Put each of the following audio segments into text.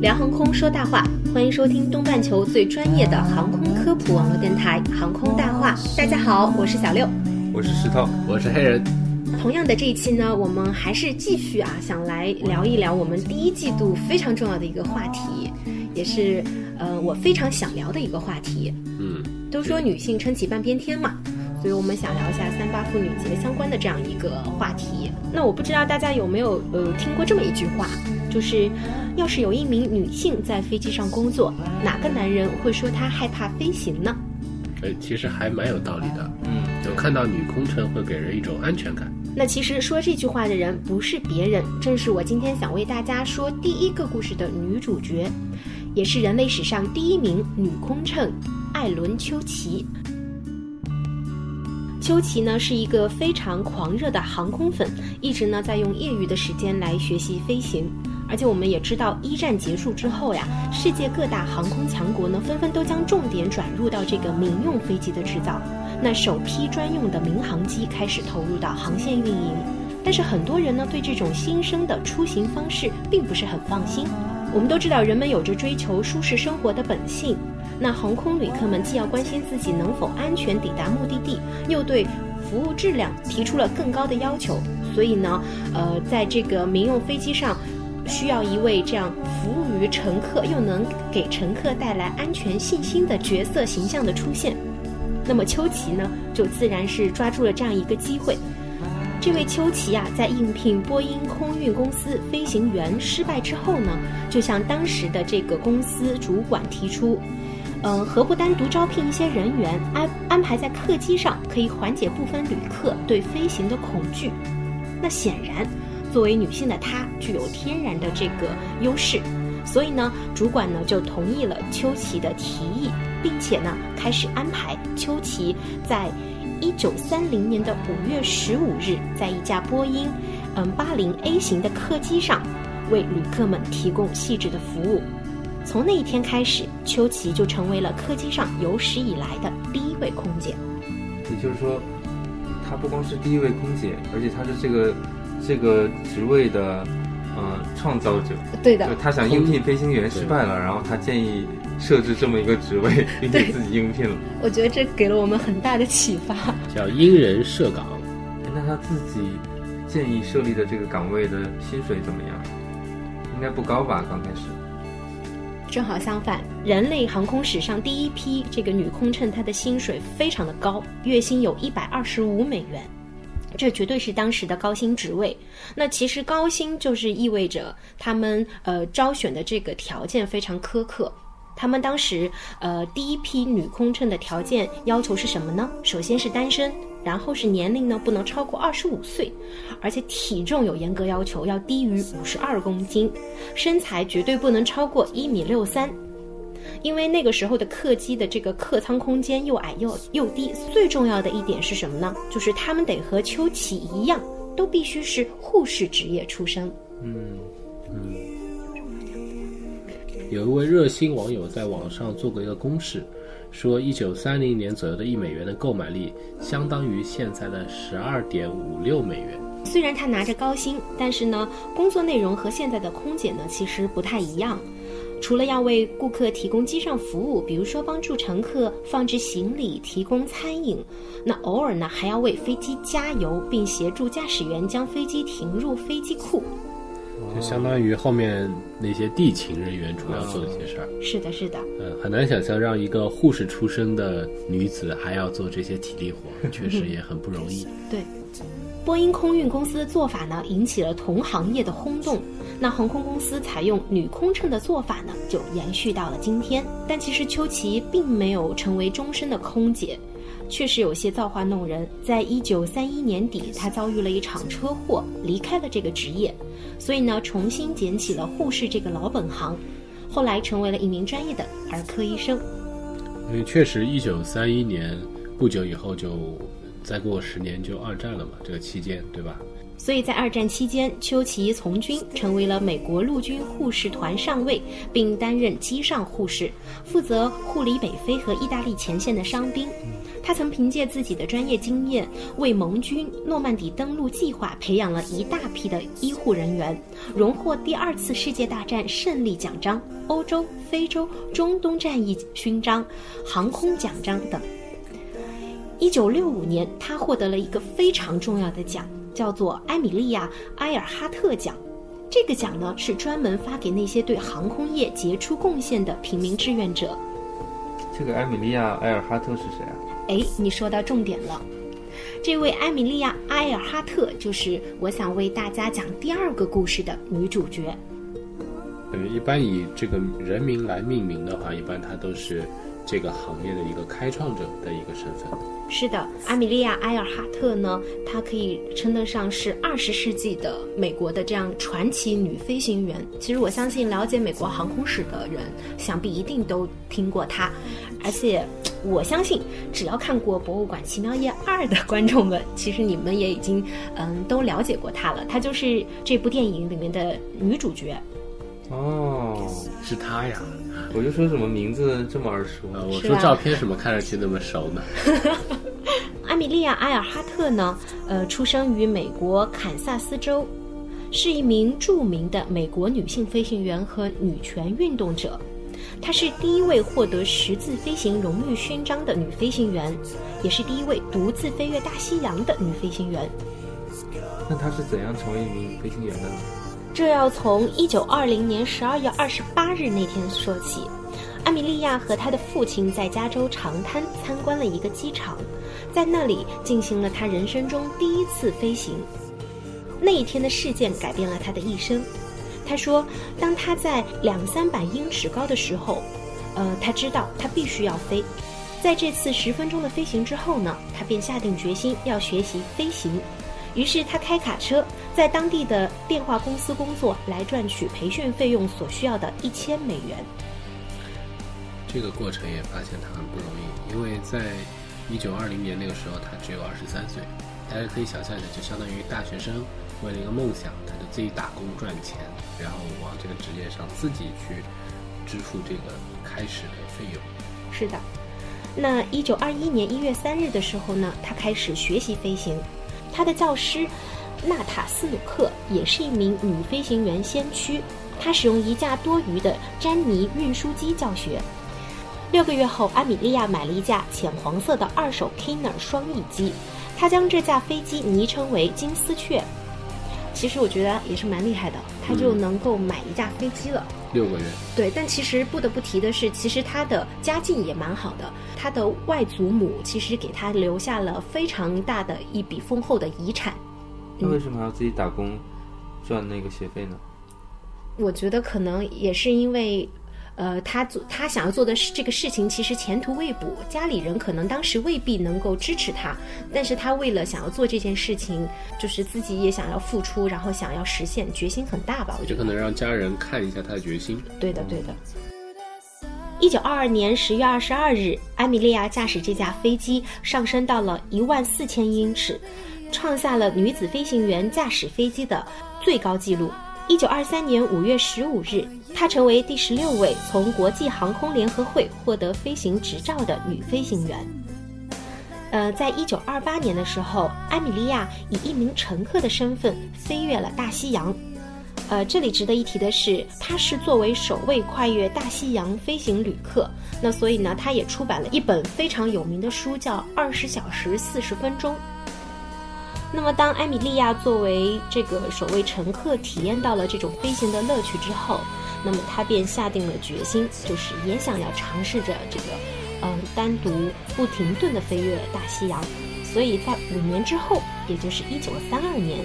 聊航空说大话，欢迎收听东半球最专业的航空科普网络电台《航空大话》。大家好，我是小六，我是石头，我是黑人。同样的这一期呢，我们还是继续啊，想来聊一聊我们第一季度非常重要的一个话题，也是呃我非常想聊的一个话题。嗯，都说女性撑起半边天嘛，所以我们想聊一下三八妇女节相关的这样一个话题。那我不知道大家有没有呃听过这么一句话，就是要是有一名女性在飞机上工作，哪个男人会说她害怕飞行呢？哎，其实还蛮有道理的。嗯，就看到女空乘会给人一种安全感。那其实说这句话的人不是别人，正是我今天想为大家说第一个故事的女主角，也是人类史上第一名女空乘艾伦·丘奇。丘奇呢是一个非常狂热的航空粉，一直呢在用业余的时间来学习飞行。而且我们也知道，一战结束之后呀，世界各大航空强国呢纷纷都将重点转入到这个民用飞机的制造。那首批专用的民航机开始投入到航线运营，但是很多人呢对这种新生的出行方式并不是很放心。我们都知道，人们有着追求舒适生活的本性。那航空旅客们既要关心自己能否安全抵达目的地，又对服务质量提出了更高的要求。所以呢，呃，在这个民用飞机上。需要一位这样服务于乘客又能给乘客带来安全信心的角色形象的出现，那么丘奇呢，就自然是抓住了这样一个机会。这位丘奇啊，在应聘波音空运公司飞行员失败之后呢，就向当时的这个公司主管提出，嗯，何不单独招聘一些人员安安排在客机上，可以缓解部分旅客对飞行的恐惧。那显然。作为女性的她具有天然的这个优势，所以呢，主管呢就同意了秋琪的提议，并且呢开始安排秋琪在一九三零年的五月十五日，在一架波音嗯八零 A 型的客机上，为旅客们提供细致的服务。从那一天开始，秋琪就成为了客机上有史以来的第一位空姐。也就是说，她不光是第一位空姐，而且她是这个。这个职位的，呃，创造者，对的，她想应聘飞行员失败了，然后她建议设置这么一个职位，并且自己应聘了。我觉得这给了我们很大的启发。叫因人设岗，那她自己建议设立的这个岗位的薪水怎么样？应该不高吧？刚开始。正好相反，人类航空史上第一批这个女空乘，她的薪水非常的高，月薪有一百二十五美元。这绝对是当时的高薪职位。那其实高薪就是意味着他们呃招选的这个条件非常苛刻。他们当时呃第一批女空乘的条件要求是什么呢？首先是单身，然后是年龄呢不能超过二十五岁，而且体重有严格要求，要低于五十二公斤，身材绝对不能超过一米六三。因为那个时候的客机的这个客舱空间又矮又又低，最重要的一点是什么呢？就是他们得和秋琪一样，都必须是护士职业出身。嗯嗯。有一位热心网友在网上做过一个公式，说一九三零年左右的一美元的购买力相当于现在的十二点五六美元。虽然他拿着高薪，但是呢，工作内容和现在的空姐呢其实不太一样。除了要为顾客提供机上服务，比如说帮助乘客放置行李、提供餐饮，那偶尔呢还要为飞机加油，并协助驾驶员将飞机停入飞机库，就相当于后面那些地勤人员主要做的一些事儿。是的，是的。嗯，很难想象让一个护士出身的女子还要做这些体力活，确实也很不容易。对。波音空运公司的做法呢，引起了同行业的轰动。那航空公司采用女空乘的做法呢，就延续到了今天。但其实秋琪并没有成为终身的空姐，确实有些造化弄人。在一九三一年底，她遭遇了一场车祸，离开了这个职业，所以呢，重新捡起了护士这个老本行，后来成为了一名专业的儿科医生。因为确实，一九三一年不久以后就。再过十年就二战了嘛，这个期间对吧？所以在二战期间，丘奇从军，成为了美国陆军护士团上尉，并担任机上护士，负责护理北非和意大利前线的伤兵。他曾凭借自己的专业经验，为盟军诺曼底登陆计划培养了一大批的医护人员，荣获第二次世界大战胜利奖章、欧洲、非洲、中东战役勋章、航空奖章等。一九六五年，他获得了一个非常重要的奖，叫做埃米莉亚·埃尔哈特奖。这个奖呢，是专门发给那些对航空业杰出贡献的平民志愿者。这个埃米莉亚·埃尔哈特是谁啊？哎，你说到重点了。这位艾米莉亚·埃尔哈特就是我想为大家讲第二个故事的女主角。呃，一般以这个人名来命名的话，一般她都是这个行业的一个开创者的一个身份。是的，艾米莉亚·埃尔哈特呢，她可以称得上是二十世纪的美国的这样传奇女飞行员。其实我相信了解美国航空史的人，想必一定都听过她。而且我相信，只要看过《博物馆奇妙夜二》的观众们，其实你们也已经嗯都了解过她了。她就是这部电影里面的女主角。哦，是她呀！我就说怎么名字这么耳熟 啊？我说照片怎么看上去那么熟呢？艾米莉亚·埃尔哈特呢？呃，出生于美国堪萨斯州，是一名著名的美国女性飞行员和女权运动者。她是第一位获得十字飞行荣誉勋章的女飞行员，也是第一位独自飞越大西洋的女飞行员。那她是怎样成为一名飞行员的呢？这要从一九二零年十二月二十八日那天说起。阿米莉亚和她的父亲在加州长滩参观了一个机场，在那里进行了她人生中第一次飞行。那一天的事件改变了她的一生。他说，当他在两三百英尺高的时候，呃，他知道他必须要飞。在这次十分钟的飞行之后呢，他便下定决心要学习飞行。于是他开卡车，在当地的电话公司工作，来赚取培训费用所需要的一千美元。这个过程也发现他很不容易，因为在一九二零年那个时候，他只有二十三岁。大家可以想象一下，就相当于大学生为了一个梦想，他就自己打工赚钱，然后往这个职业上自己去支付这个开始的费用。是的，那一九二一年一月三日的时候呢，他开始学习飞行。他的教师娜塔斯努克也是一名女飞行员先驱，她使用一架多余的詹尼运输机教学。六个月后，阿米莉亚买了一架浅黄色的二手 Kiner 双翼机，她将这架飞机昵称为“金丝雀”。其实我觉得也是蛮厉害的，他就能够买一架飞机了。六个月。对，但其实不得不提的是，其实他的家境也蛮好的。他的外祖母其实给他留下了非常大的一笔丰厚的遗产。那为什么要自己打工赚那个学费呢？我觉得可能也是因为。呃，他做他想要做的是这个事情，其实前途未卜，家里人可能当时未必能够支持他，但是他为了想要做这件事情，就是自己也想要付出，然后想要实现，决心很大吧？我觉得可能让家人看一下他的决心。对的，对的。一九二二年十月二十二日，艾米莉亚驾驶这架飞机上升到了一万四千英尺，创下了女子飞行员驾驶飞机的最高纪录。一九二三年五月十五日，她成为第十六位从国际航空联合会获得飞行执照的女飞行员。呃，在一九二八年的时候，艾米莉亚以一名乘客的身份飞越了大西洋。呃，这里值得一提的是，她是作为首位跨越大西洋飞行旅客。那所以呢，她也出版了一本非常有名的书，叫《二十小时四十分钟》。那么，当艾米莉亚作为这个首位乘客体验到了这种飞行的乐趣之后，那么她便下定了决心，就是也想要尝试着这个，嗯，单独不停顿的飞越大西洋。所以在五年之后，也就是一九三二年，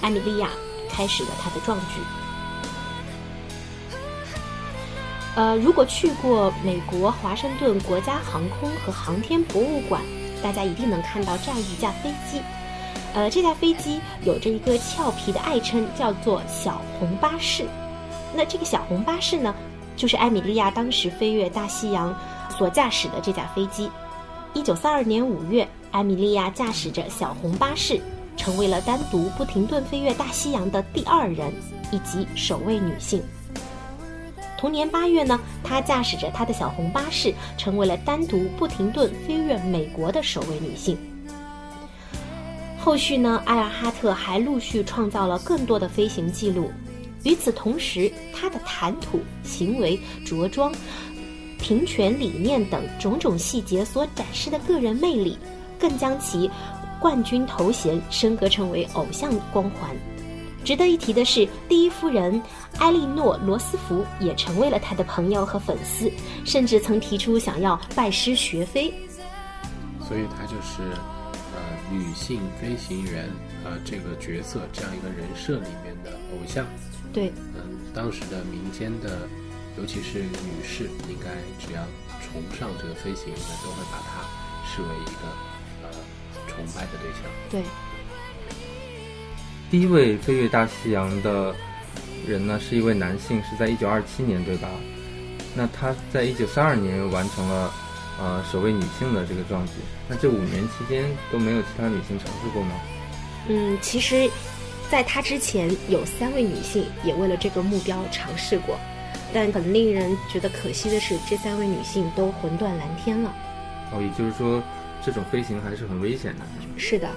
艾米莉亚开始了她的壮举。呃，如果去过美国华盛顿国家航空和航天博物馆，大家一定能看到这样一架飞机。呃，这架飞机有着一个俏皮的爱称，叫做“小红巴士”。那这个小红巴士呢，就是艾米莉亚当时飞越大西洋所驾驶的这架飞机。一九三二年五月，艾米莉亚驾驶着小红巴士，成为了单独不停顿飞越大西洋的第二人，以及首位女性。同年八月呢，她驾驶着她的小红巴士，成为了单独不停顿飞越美国的首位女性。后续呢，埃尔哈特还陆续创造了更多的飞行记录。与此同时，他的谈吐、行为、着装、平权理念等种种细节所展示的个人魅力，更将其冠军头衔升格成为偶像光环。值得一提的是，第一夫人埃莉诺·罗斯福也成为了他的朋友和粉丝，甚至曾提出想要拜师学飞。所以，他就是女性飞行员呃这个角色这样一个人设里面的偶像。对，嗯，当时的民间的，尤其是女士，应该只要崇尚这个飞行，员都会把她视为一个呃崇拜的对象。对，第一位飞越大西洋的人呢，是一位男性，是在一九二七年，对吧？那他在一九三二年完成了呃首位女性的这个壮举。那这五年期间都没有其他女性尝试过吗？嗯，其实。在她之前，有三位女性也为了这个目标尝试过，但很令人觉得可惜的是，这三位女性都魂断蓝天了。哦，也就是说，这种飞行还是很危险的。是的，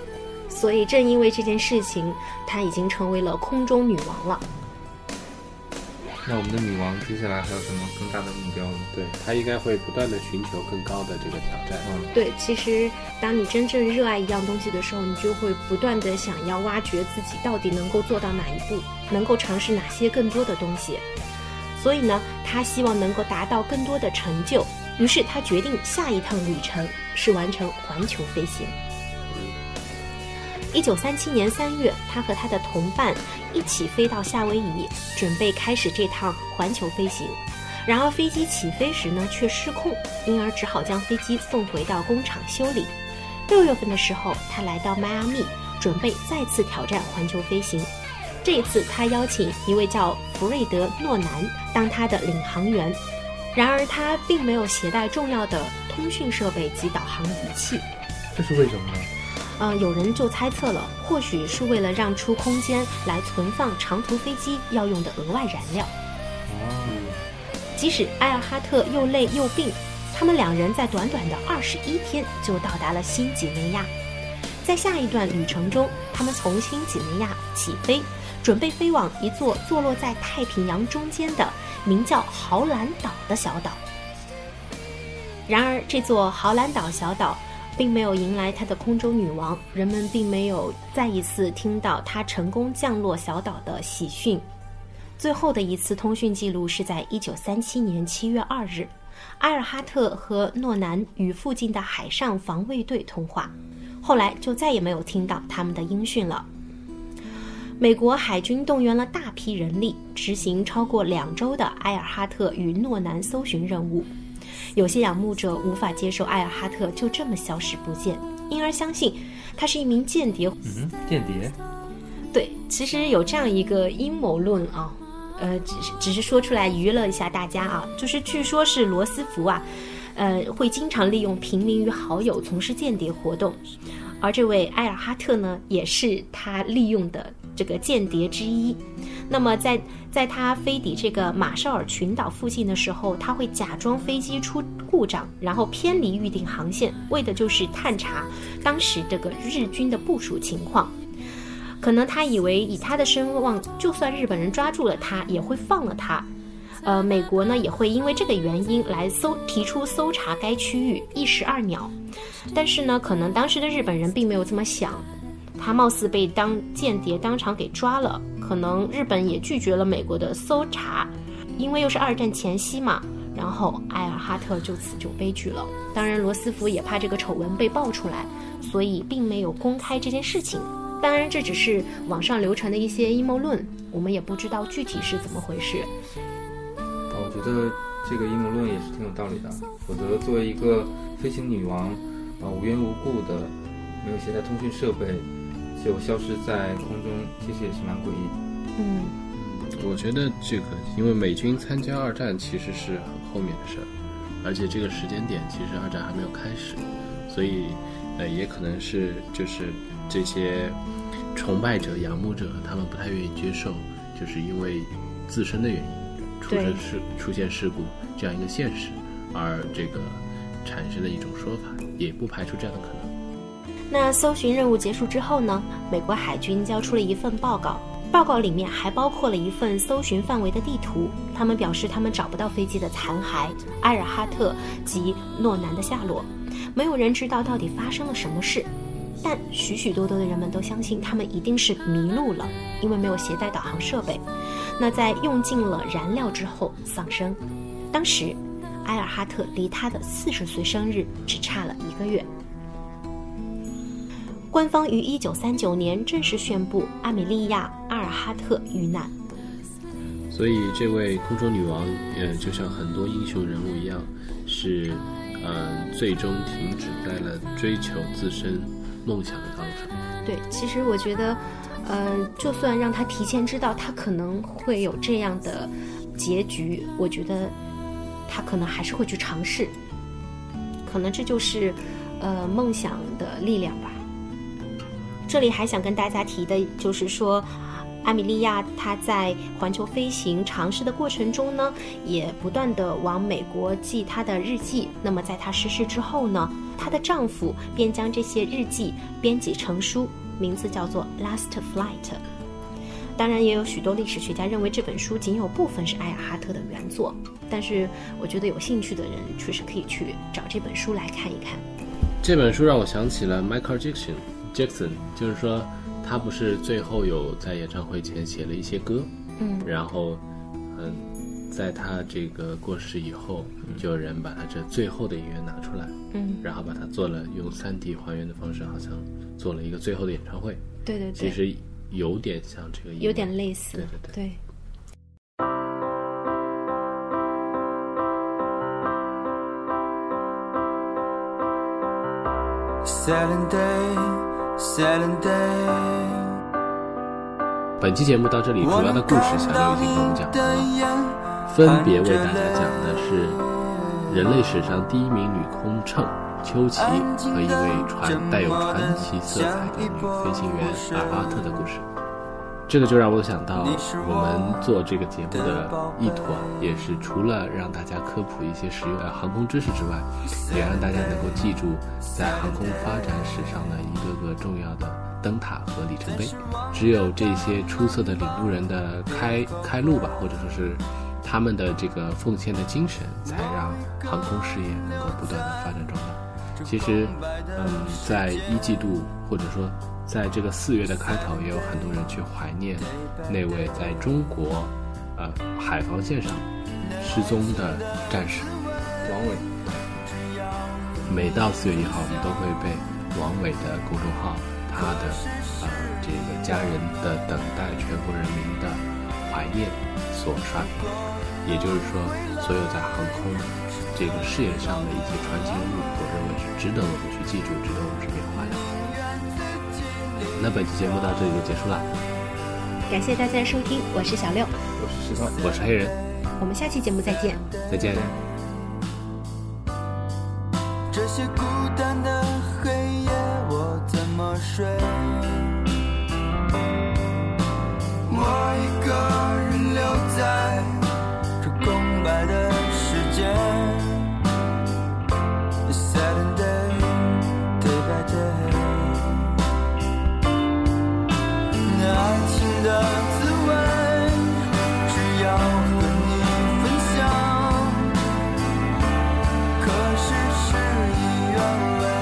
所以正因为这件事情，她已经成为了空中女王了。那我们的女王接下来还有什么更大的目标呢？对她应该会不断的寻求更高的这个挑战。嗯，对，其实当你真正热爱一样东西的时候，你就会不断的想要挖掘自己到底能够做到哪一步，能够尝试哪些更多的东西。所以呢，她希望能够达到更多的成就，于是她决定下一趟旅程是完成环球飞行。一九三七年三月，他和他的同伴一起飞到夏威夷，准备开始这趟环球飞行。然而飞机起飞时呢却失控，因而只好将飞机送回到工厂修理。六月份的时候，他来到迈阿密，准备再次挑战环球飞行。这一次，他邀请一位叫弗瑞德·诺南当他的领航员。然而他并没有携带重要的通讯设备及导航仪器。这是为什么呢？呃，有人就猜测了，或许是为了让出空间来存放长途飞机要用的额外燃料。哦，即使埃尔哈特又累又病，他们两人在短短的二十一天就到达了新几内亚。在下一段旅程中，他们从新几内亚起飞，准备飞往一座坐落在太平洋中间的名叫豪兰岛的小岛。然而，这座豪兰岛小岛。并没有迎来他的空中女王，人们并没有再一次听到他成功降落小岛的喜讯。最后的一次通讯记录是在1937年7月2日，埃尔哈特和诺南与附近的海上防卫队通话，后来就再也没有听到他们的音讯了。美国海军动员了大批人力，执行超过两周的埃尔哈特与诺南搜寻任务。有些仰慕者无法接受埃尔哈特就这么消失不见，因而相信他是一名间谍。嗯，间谍。对，其实有这样一个阴谋论啊，呃，只是只是说出来娱乐一下大家啊，就是据说是罗斯福啊，呃，会经常利用平民与好友从事间谍活动，而这位埃尔哈特呢，也是他利用的这个间谍之一。那么，在在他飞抵这个马绍尔群岛附近的时候，他会假装飞机出故障，然后偏离预定航线，为的就是探查当时这个日军的部署情况。可能他以为以他的声望，就算日本人抓住了他，也会放了他。呃，美国呢也会因为这个原因来搜提出搜查该区域，一石二鸟。但是呢，可能当时的日本人并没有这么想。他貌似被当间谍当场给抓了，可能日本也拒绝了美国的搜查，因为又是二战前夕嘛。然后埃尔哈特就此就悲剧了。当然，罗斯福也怕这个丑闻被爆出来，所以并没有公开这件事情。当然，这只是网上流传的一些阴谋论，我们也不知道具体是怎么回事。我觉得这个阴谋论也是挺有道理的。否则，作为一个飞行女王，啊，无缘无故的没有携带通讯设备。就消失在空中，其实也是蛮诡异的。嗯，我觉得这个，因为美军参加二战其实是很后面的事儿，而且这个时间点其实二战还没有开始，所以，呃，也可能是就是这些崇拜者、仰慕者他们不太愿意接受，就是因为自身的原因，出生事出现事故这样一个现实，而这个产生的一种说法，也不排除这样的可能。那搜寻任务结束之后呢？美国海军交出了一份报告，报告里面还包括了一份搜寻范围的地图。他们表示，他们找不到飞机的残骸、埃尔哈特及诺南的下落，没有人知道到底发生了什么事。但许许多多的人们都相信，他们一定是迷路了，因为没有携带导航设备。那在用尽了燃料之后丧生。当时，埃尔哈特离他的四十岁生日只差了一个月。官方于一九三九年正式宣布阿米莉亚·阿尔哈特遇难。所以，这位空中女王，呃，就像很多英雄人物一样，是，呃，最终停止在了追求自身梦想的道路上。对，其实我觉得，呃，就算让他提前知道他可能会有这样的结局，我觉得他可能还是会去尝试。可能这就是，呃，梦想的力量吧。这里还想跟大家提的就是说，阿米莉亚她在环球飞行尝试的过程中呢，也不断的往美国寄她的日记。那么在她逝世之后呢，她的丈夫便将这些日记编辑成书，名字叫做《Last Flight》。当然，也有许多历史学家认为这本书仅有部分是埃尔哈特的原作，但是我觉得有兴趣的人确实可以去找这本书来看一看。这本书让我想起了 Michael Jackson。Jackson 就是说，他不是最后有在演唱会前写了一些歌，嗯，然后，嗯，在他这个过世以后，就有人把他这最后的音乐拿出来，嗯，然后把它做了用三 D 还原的方式，好像做了一个最后的演唱会。对对对，其实有点像这个，有点类似，对对对。本期节目到这里，主要的故事小刘已经跟我们讲完了，分别为大家讲的是人类史上第一名女空乘秋琪和一位传带有传奇色彩的女飞行员阿巴特的故事。这个就让我想到，我们做这个节目的意图啊，也是除了让大家科普一些实用的航空知识之外，也让大家能够记住在航空发展史上的一个个重要的灯塔和里程碑。只有这些出色的领路人的开开路吧，或者说是他们的这个奉献的精神，才让航空事业能够不断的发展壮大。其实，嗯，在一季度或者说。在这个四月的开头，也有很多人去怀念那位在中国，呃，海防线上失踪的战士王伟。每到四月一号，我们都会被王伟的公众号、他的呃这个家人的等待、全国人民的怀念所刷屏。也就是说，所有在航空这个事业上的一些传奇人物，我认为是值得我们去记住，值得我们去缅怀的。那本期节目到这里就结束了。感谢大家的收听，我是小六，我是石头，我是黑人。我们下期节目再见。再见。这些孤单的黑夜，我怎么睡？我一个人留在。love.